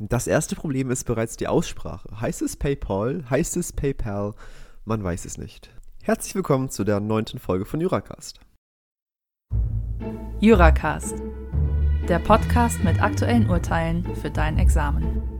Das erste Problem ist bereits die Aussprache. Heißt es PayPal? Heißt es PayPal? Man weiß es nicht. Herzlich willkommen zu der neunten Folge von Juracast. Juracast, der Podcast mit aktuellen Urteilen für dein Examen.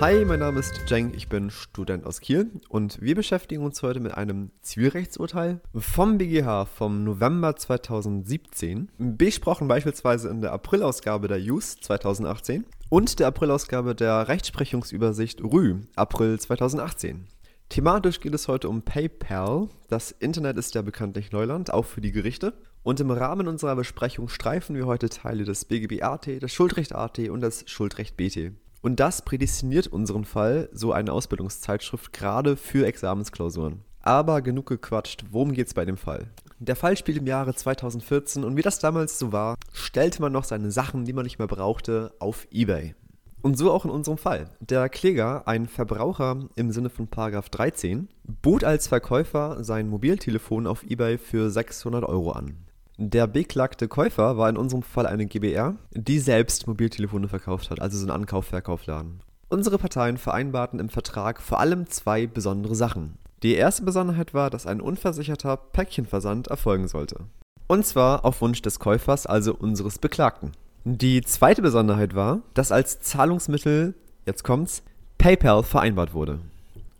Hi, mein Name ist Jeng, ich bin Student aus Kiel und wir beschäftigen uns heute mit einem Zivilrechtsurteil vom BGH vom November 2017, besprochen beispielsweise in der Aprilausgabe der JUS 2018 und der Aprilausgabe der Rechtsprechungsübersicht RÜ April 2018. Thematisch geht es heute um PayPal. Das Internet ist ja bekanntlich Neuland, auch für die Gerichte. Und im Rahmen unserer Besprechung streifen wir heute Teile des BGB AT, des Schuldrecht AT und des Schuldrecht BT. Und das prädestiniert unseren Fall, so eine Ausbildungszeitschrift, gerade für Examensklausuren. Aber genug gequatscht, worum geht's bei dem Fall? Der Fall spielt im Jahre 2014 und wie das damals so war, stellte man noch seine Sachen, die man nicht mehr brauchte, auf Ebay. Und so auch in unserem Fall. Der Kläger, ein Verbraucher im Sinne von 13, bot als Verkäufer sein Mobiltelefon auf eBay für 600 Euro an. Der beklagte Käufer war in unserem Fall eine GBR, die selbst Mobiltelefone verkauft hat, also so ein Ankauf-Verkaufladen. Unsere Parteien vereinbarten im Vertrag vor allem zwei besondere Sachen. Die erste Besonderheit war, dass ein unversicherter Päckchenversand erfolgen sollte. Und zwar auf Wunsch des Käufers, also unseres Beklagten. Die zweite Besonderheit war, dass als Zahlungsmittel, jetzt kommt's, PayPal vereinbart wurde.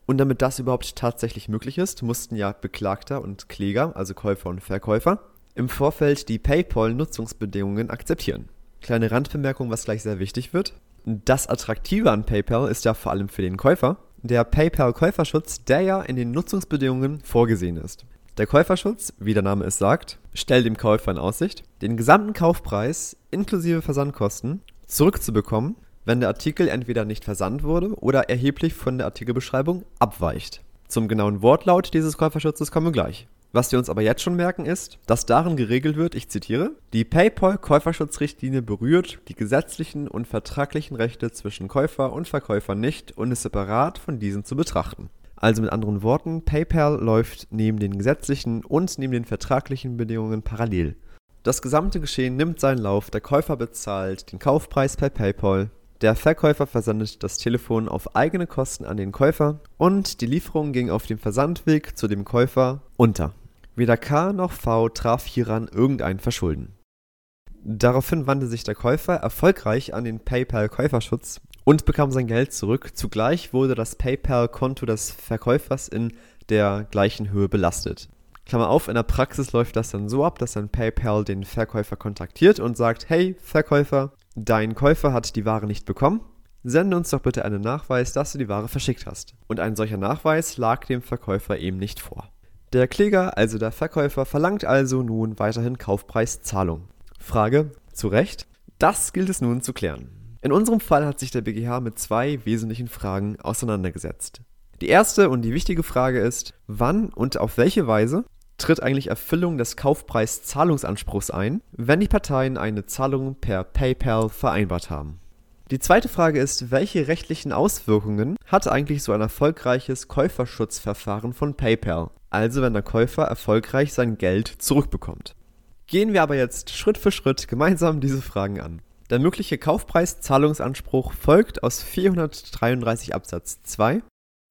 Und damit das überhaupt tatsächlich möglich ist, mussten ja Beklagter und Kläger, also Käufer und Verkäufer, im Vorfeld die PayPal-Nutzungsbedingungen akzeptieren. Kleine Randbemerkung, was gleich sehr wichtig wird. Das Attraktive an PayPal ist ja vor allem für den Käufer der PayPal-Käuferschutz, der ja in den Nutzungsbedingungen vorgesehen ist. Der Käuferschutz, wie der Name es sagt, stellt dem Käufer in Aussicht, den gesamten Kaufpreis inklusive Versandkosten zurückzubekommen, wenn der Artikel entweder nicht versandt wurde oder erheblich von der Artikelbeschreibung abweicht. Zum genauen Wortlaut dieses Käuferschutzes kommen wir gleich. Was wir uns aber jetzt schon merken ist, dass darin geregelt wird, ich zitiere, die PayPal-Käuferschutzrichtlinie berührt die gesetzlichen und vertraglichen Rechte zwischen Käufer und Verkäufer nicht und ist separat von diesen zu betrachten. Also mit anderen Worten, PayPal läuft neben den gesetzlichen und neben den vertraglichen Bedingungen parallel. Das gesamte Geschehen nimmt seinen Lauf, der Käufer bezahlt den Kaufpreis per PayPal, der Verkäufer versendet das Telefon auf eigene Kosten an den Käufer und die Lieferung ging auf dem Versandweg zu dem Käufer unter. Weder K noch V traf hieran irgendein Verschulden. Daraufhin wandte sich der Käufer erfolgreich an den PayPal-Käuferschutz und bekam sein Geld zurück. Zugleich wurde das PayPal-Konto des Verkäufers in der gleichen Höhe belastet. Klammer auf, in der Praxis läuft das dann so ab, dass dann PayPal den Verkäufer kontaktiert und sagt, hey Verkäufer, dein Käufer hat die Ware nicht bekommen, sende uns doch bitte einen Nachweis, dass du die Ware verschickt hast. Und ein solcher Nachweis lag dem Verkäufer eben nicht vor. Der Kläger, also der Verkäufer, verlangt also nun weiterhin Kaufpreiszahlung. Frage, zu Recht? Das gilt es nun zu klären. In unserem Fall hat sich der BGH mit zwei wesentlichen Fragen auseinandergesetzt. Die erste und die wichtige Frage ist, wann und auf welche Weise tritt eigentlich Erfüllung des Kaufpreiszahlungsanspruchs ein, wenn die Parteien eine Zahlung per PayPal vereinbart haben. Die zweite Frage ist, welche rechtlichen Auswirkungen hat eigentlich so ein erfolgreiches Käuferschutzverfahren von PayPal? Also wenn der Käufer erfolgreich sein Geld zurückbekommt. Gehen wir aber jetzt Schritt für Schritt gemeinsam diese Fragen an. Der mögliche Kaufpreiszahlungsanspruch folgt aus 433 Absatz 2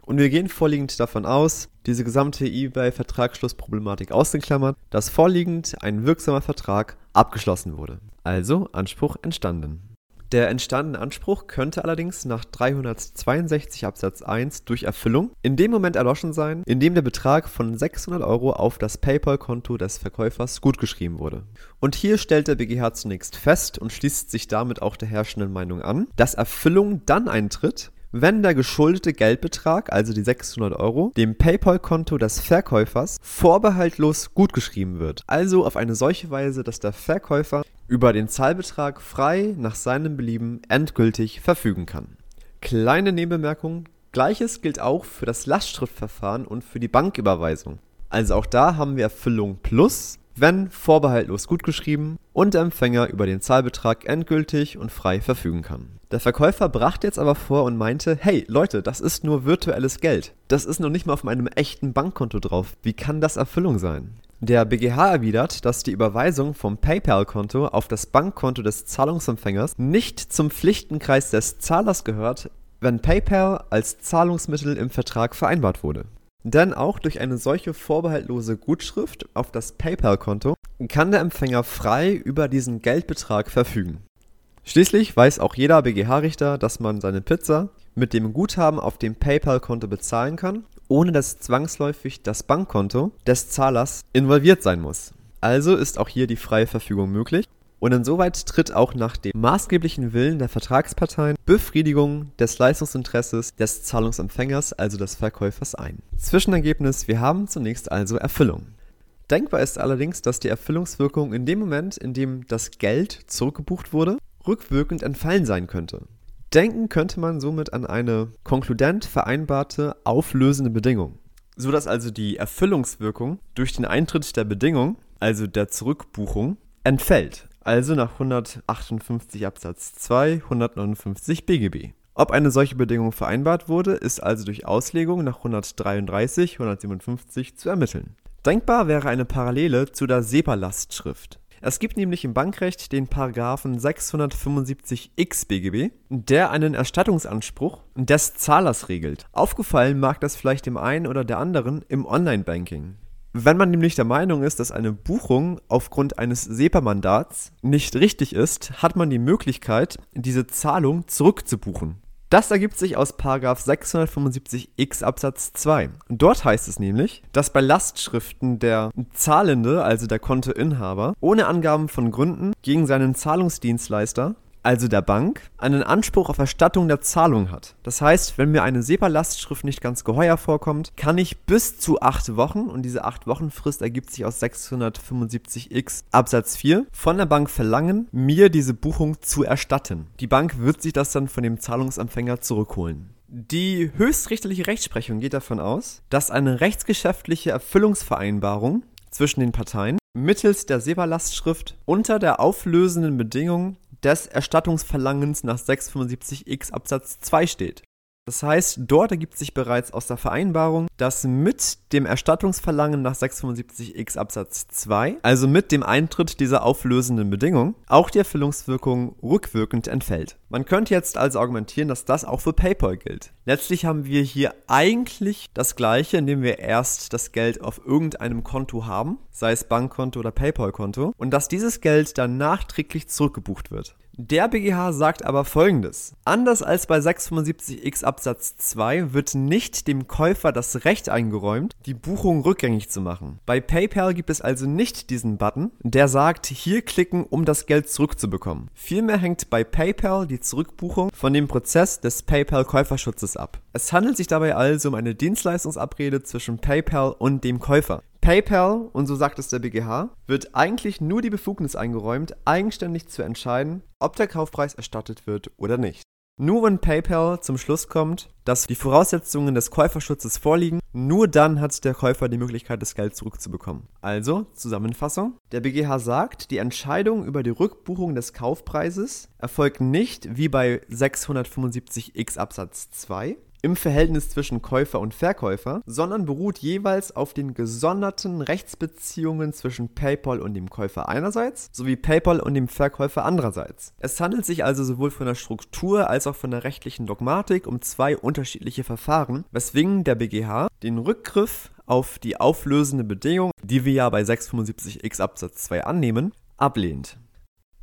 und wir gehen vorliegend davon aus, diese gesamte eBay-Vertragsschlussproblematik ausgeklammert, dass vorliegend ein wirksamer Vertrag abgeschlossen wurde. Also Anspruch entstanden. Der entstandene Anspruch könnte allerdings nach 362 Absatz 1 durch Erfüllung in dem Moment erloschen sein, in dem der Betrag von 600 Euro auf das PayPal-Konto des Verkäufers gutgeschrieben wurde. Und hier stellt der BGH zunächst fest und schließt sich damit auch der herrschenden Meinung an, dass Erfüllung dann eintritt, wenn der geschuldete Geldbetrag, also die 600 Euro, dem PayPal-Konto des Verkäufers vorbehaltlos gutgeschrieben wird. Also auf eine solche Weise, dass der Verkäufer über den Zahlbetrag frei nach seinem Belieben endgültig verfügen kann. Kleine Nebenbemerkung, gleiches gilt auch für das Lastschriftverfahren und für die Banküberweisung. Also auch da haben wir Erfüllung plus wenn vorbehaltlos gutgeschrieben und der Empfänger über den Zahlbetrag endgültig und frei verfügen kann. Der Verkäufer brachte jetzt aber vor und meinte, hey Leute, das ist nur virtuelles Geld. Das ist noch nicht mal auf meinem echten Bankkonto drauf. Wie kann das Erfüllung sein? Der BGH erwidert, dass die Überweisung vom PayPal-Konto auf das Bankkonto des Zahlungsempfängers nicht zum Pflichtenkreis des Zahlers gehört, wenn PayPal als Zahlungsmittel im Vertrag vereinbart wurde. Denn auch durch eine solche vorbehaltlose Gutschrift auf das PayPal-Konto kann der Empfänger frei über diesen Geldbetrag verfügen. Schließlich weiß auch jeder BGH-Richter, dass man seine Pizza mit dem Guthaben auf dem PayPal-Konto bezahlen kann ohne dass zwangsläufig das Bankkonto des Zahlers involviert sein muss. Also ist auch hier die freie Verfügung möglich. Und insoweit tritt auch nach dem maßgeblichen Willen der Vertragsparteien Befriedigung des Leistungsinteresses des Zahlungsempfängers, also des Verkäufers, ein. Zwischenergebnis, wir haben zunächst also Erfüllung. Denkbar ist allerdings, dass die Erfüllungswirkung in dem Moment, in dem das Geld zurückgebucht wurde, rückwirkend entfallen sein könnte. Denken könnte man somit an eine konkludent vereinbarte auflösende Bedingung, sodass also die Erfüllungswirkung durch den Eintritt der Bedingung, also der Zurückbuchung, entfällt, also nach 158 Absatz 2 159 BGB. Ob eine solche Bedingung vereinbart wurde, ist also durch Auslegung nach 133 157 zu ermitteln. Denkbar wäre eine Parallele zu der SEPA-Lastschrift. Es gibt nämlich im Bankrecht den Paragraphen 675x BGB, der einen Erstattungsanspruch des Zahlers regelt. Aufgefallen mag das vielleicht dem einen oder der anderen im Online-Banking. Wenn man nämlich der Meinung ist, dass eine Buchung aufgrund eines SEPA-Mandats nicht richtig ist, hat man die Möglichkeit, diese Zahlung zurückzubuchen. Das ergibt sich aus 675x Absatz 2. Dort heißt es nämlich, dass bei Lastschriften der Zahlende, also der Kontoinhaber, ohne Angaben von Gründen gegen seinen Zahlungsdienstleister also der Bank, einen Anspruch auf Erstattung der Zahlung hat. Das heißt, wenn mir eine SEPA-Lastschrift nicht ganz geheuer vorkommt, kann ich bis zu acht Wochen, und diese acht Wochen Frist ergibt sich aus 675x Absatz 4, von der Bank verlangen, mir diese Buchung zu erstatten. Die Bank wird sich das dann von dem Zahlungsempfänger zurückholen. Die höchstrichterliche Rechtsprechung geht davon aus, dass eine rechtsgeschäftliche Erfüllungsvereinbarung zwischen den Parteien mittels der SEPA-Lastschrift unter der auflösenden Bedingung des Erstattungsverlangens nach 675x Absatz 2 steht. Das heißt, dort ergibt sich bereits aus der Vereinbarung, dass mit dem Erstattungsverlangen nach 675x Absatz 2, also mit dem Eintritt dieser auflösenden Bedingung, auch die Erfüllungswirkung rückwirkend entfällt. Man könnte jetzt also argumentieren, dass das auch für PayPal gilt. Letztlich haben wir hier eigentlich das gleiche, indem wir erst das Geld auf irgendeinem Konto haben, sei es Bankkonto oder PayPal-Konto, und dass dieses Geld dann nachträglich zurückgebucht wird. Der BGH sagt aber folgendes. Anders als bei 675x Absatz 2 wird nicht dem Käufer das Recht eingeräumt, die Buchung rückgängig zu machen. Bei PayPal gibt es also nicht diesen Button, der sagt, hier klicken, um das Geld zurückzubekommen. Vielmehr hängt bei PayPal die Zurückbuchung von dem Prozess des PayPal-Käuferschutzes ab. Es handelt sich dabei also um eine Dienstleistungsabrede zwischen PayPal und dem Käufer. PayPal, und so sagt es der BGH, wird eigentlich nur die Befugnis eingeräumt, eigenständig zu entscheiden, ob der Kaufpreis erstattet wird oder nicht. Nur wenn PayPal zum Schluss kommt, dass die Voraussetzungen des Käuferschutzes vorliegen, nur dann hat der Käufer die Möglichkeit, das Geld zurückzubekommen. Also, Zusammenfassung. Der BGH sagt, die Entscheidung über die Rückbuchung des Kaufpreises erfolgt nicht wie bei 675x Absatz 2, im Verhältnis zwischen Käufer und Verkäufer, sondern beruht jeweils auf den gesonderten Rechtsbeziehungen zwischen PayPal und dem Käufer einerseits sowie PayPal und dem Verkäufer andererseits. Es handelt sich also sowohl von der Struktur als auch von der rechtlichen Dogmatik um zwei unterschiedliche Verfahren, weswegen der BGH den Rückgriff auf die auflösende Bedingung, die wir ja bei 675x Absatz 2 annehmen, ablehnt.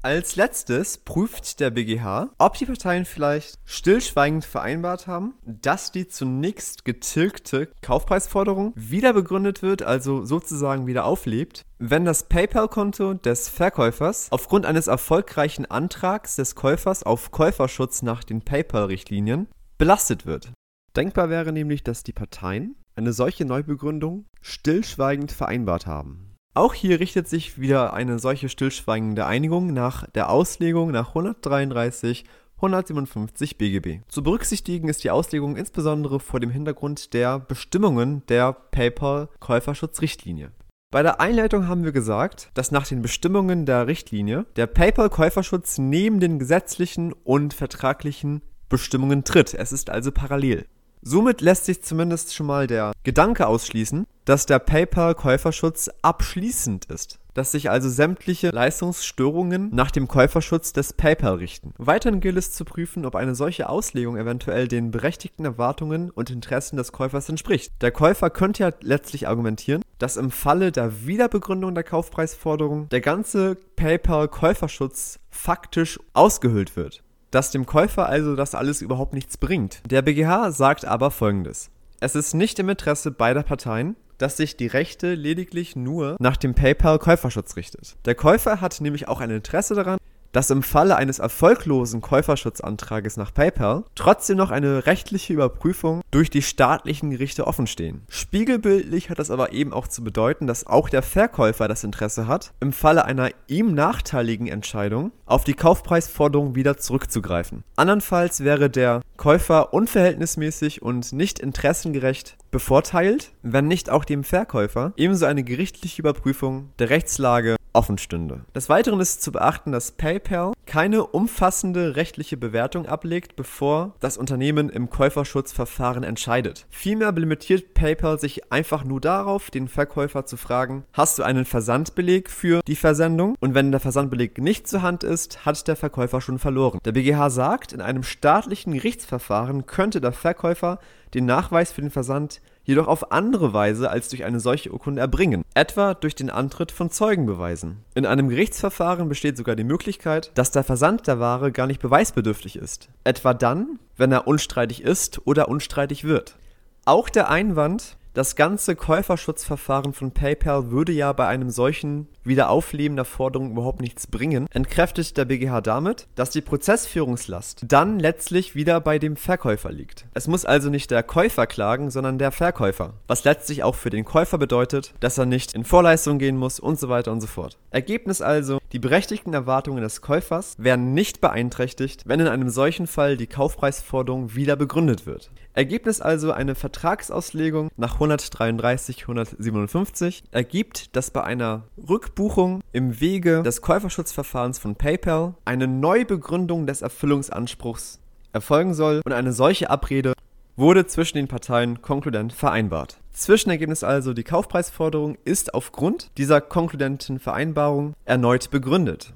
Als letztes prüft der BGH, ob die Parteien vielleicht stillschweigend vereinbart haben, dass die zunächst getilgte Kaufpreisforderung wieder begründet wird, also sozusagen wieder auflebt, wenn das PayPal-Konto des Verkäufers aufgrund eines erfolgreichen Antrags des Käufers auf Käuferschutz nach den PayPal-Richtlinien belastet wird. Denkbar wäre nämlich, dass die Parteien eine solche Neubegründung stillschweigend vereinbart haben. Auch hier richtet sich wieder eine solche stillschweigende Einigung nach der Auslegung nach 133 157 BGB. Zu berücksichtigen ist die Auslegung insbesondere vor dem Hintergrund der Bestimmungen der PayPal-Käuferschutzrichtlinie. Bei der Einleitung haben wir gesagt, dass nach den Bestimmungen der Richtlinie der PayPal-Käuferschutz neben den gesetzlichen und vertraglichen Bestimmungen tritt. Es ist also parallel. Somit lässt sich zumindest schon mal der Gedanke ausschließen, dass der PayPal-Käuferschutz abschließend ist, dass sich also sämtliche Leistungsstörungen nach dem Käuferschutz des PayPal richten. Weiterhin gilt es zu prüfen, ob eine solche Auslegung eventuell den berechtigten Erwartungen und Interessen des Käufers entspricht. Der Käufer könnte ja letztlich argumentieren, dass im Falle der Wiederbegründung der Kaufpreisforderung der ganze PayPal-Käuferschutz faktisch ausgehöhlt wird dass dem Käufer also das alles überhaupt nichts bringt. Der BGH sagt aber folgendes. Es ist nicht im Interesse beider Parteien, dass sich die Rechte lediglich nur nach dem PayPal-Käuferschutz richtet. Der Käufer hat nämlich auch ein Interesse daran, dass im Falle eines erfolglosen Käuferschutzantrages nach PayPal trotzdem noch eine rechtliche Überprüfung durch die staatlichen Gerichte offenstehen. Spiegelbildlich hat das aber eben auch zu bedeuten, dass auch der Verkäufer das Interesse hat, im Falle einer ihm nachteiligen Entscheidung auf die Kaufpreisforderung wieder zurückzugreifen. Andernfalls wäre der Käufer unverhältnismäßig und nicht interessengerecht bevorteilt, wenn nicht auch dem Verkäufer ebenso eine gerichtliche Überprüfung der Rechtslage offen stünde. Des Weiteren ist zu beachten, dass PayPal keine umfassende rechtliche Bewertung ablegt, bevor das Unternehmen im Käuferschutzverfahren entscheidet. Vielmehr limitiert PayPal sich einfach nur darauf, den Verkäufer zu fragen, hast du einen Versandbeleg für die Versendung? Und wenn der Versandbeleg nicht zur Hand ist, hat der Verkäufer schon verloren. Der BGH sagt, in einem staatlichen Gerichtsverfahren könnte der Verkäufer den Nachweis für den Versand jedoch auf andere Weise als durch eine solche Urkunde erbringen, etwa durch den Antritt von Zeugenbeweisen. In einem Gerichtsverfahren besteht sogar die Möglichkeit, dass der Versand der Ware gar nicht beweisbedürftig ist, etwa dann, wenn er unstreitig ist oder unstreitig wird. Auch der Einwand, das ganze Käuferschutzverfahren von PayPal würde ja bei einem solchen Wiederaufleben der Forderung überhaupt nichts bringen, entkräftet der BGH damit, dass die Prozessführungslast dann letztlich wieder bei dem Verkäufer liegt. Es muss also nicht der Käufer klagen, sondern der Verkäufer, was letztlich auch für den Käufer bedeutet, dass er nicht in Vorleistung gehen muss und so weiter und so fort. Ergebnis also, die berechtigten Erwartungen des Käufers werden nicht beeinträchtigt, wenn in einem solchen Fall die Kaufpreisforderung wieder begründet wird. Ergebnis also eine Vertragsauslegung nach 133 157 ergibt, dass bei einer Rückbuchung im Wege des Käuferschutzverfahrens von PayPal eine Neubegründung des Erfüllungsanspruchs erfolgen soll und eine solche Abrede wurde zwischen den Parteien konkludent vereinbart. Zwischenergebnis also, die Kaufpreisforderung ist aufgrund dieser konkludenten Vereinbarung erneut begründet.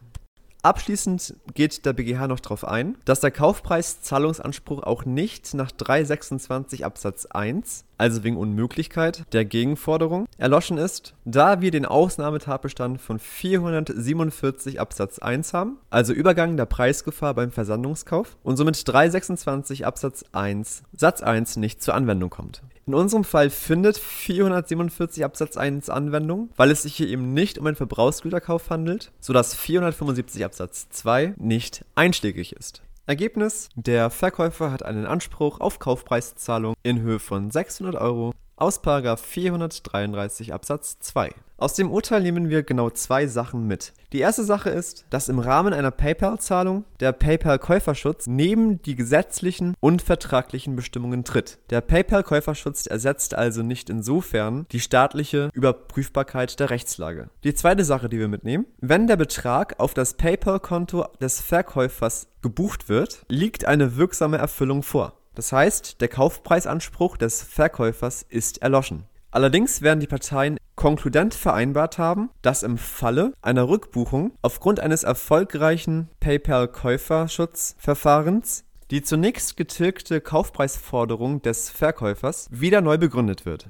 Abschließend geht der BGH noch darauf ein, dass der Kaufpreiszahlungsanspruch auch nicht nach 326 Absatz 1, also wegen Unmöglichkeit der Gegenforderung, erloschen ist, da wir den Ausnahmetatbestand von 447 Absatz 1 haben, also Übergang der Preisgefahr beim Versandungskauf und somit 326 Absatz 1 Satz 1 nicht zur Anwendung kommt. In unserem Fall findet 447 Absatz 1 Anwendung, weil es sich hier eben nicht um einen Verbrauchsgüterkauf handelt, sodass 475 Absatz 2 nicht einschlägig ist. Ergebnis: Der Verkäufer hat einen Anspruch auf Kaufpreiszahlung in Höhe von 600 Euro aus 433 Absatz 2. Aus dem Urteil nehmen wir genau zwei Sachen mit. Die erste Sache ist, dass im Rahmen einer PayPal-Zahlung der PayPal-Käuferschutz neben die gesetzlichen und vertraglichen Bestimmungen tritt. Der PayPal-Käuferschutz ersetzt also nicht insofern die staatliche Überprüfbarkeit der Rechtslage. Die zweite Sache, die wir mitnehmen, wenn der Betrag auf das PayPal-Konto des Verkäufers gebucht wird, liegt eine wirksame Erfüllung vor. Das heißt, der Kaufpreisanspruch des Verkäufers ist erloschen. Allerdings werden die Parteien konkludent vereinbart haben, dass im Falle einer Rückbuchung aufgrund eines erfolgreichen PayPal-Käuferschutzverfahrens die zunächst getilgte Kaufpreisforderung des Verkäufers wieder neu begründet wird.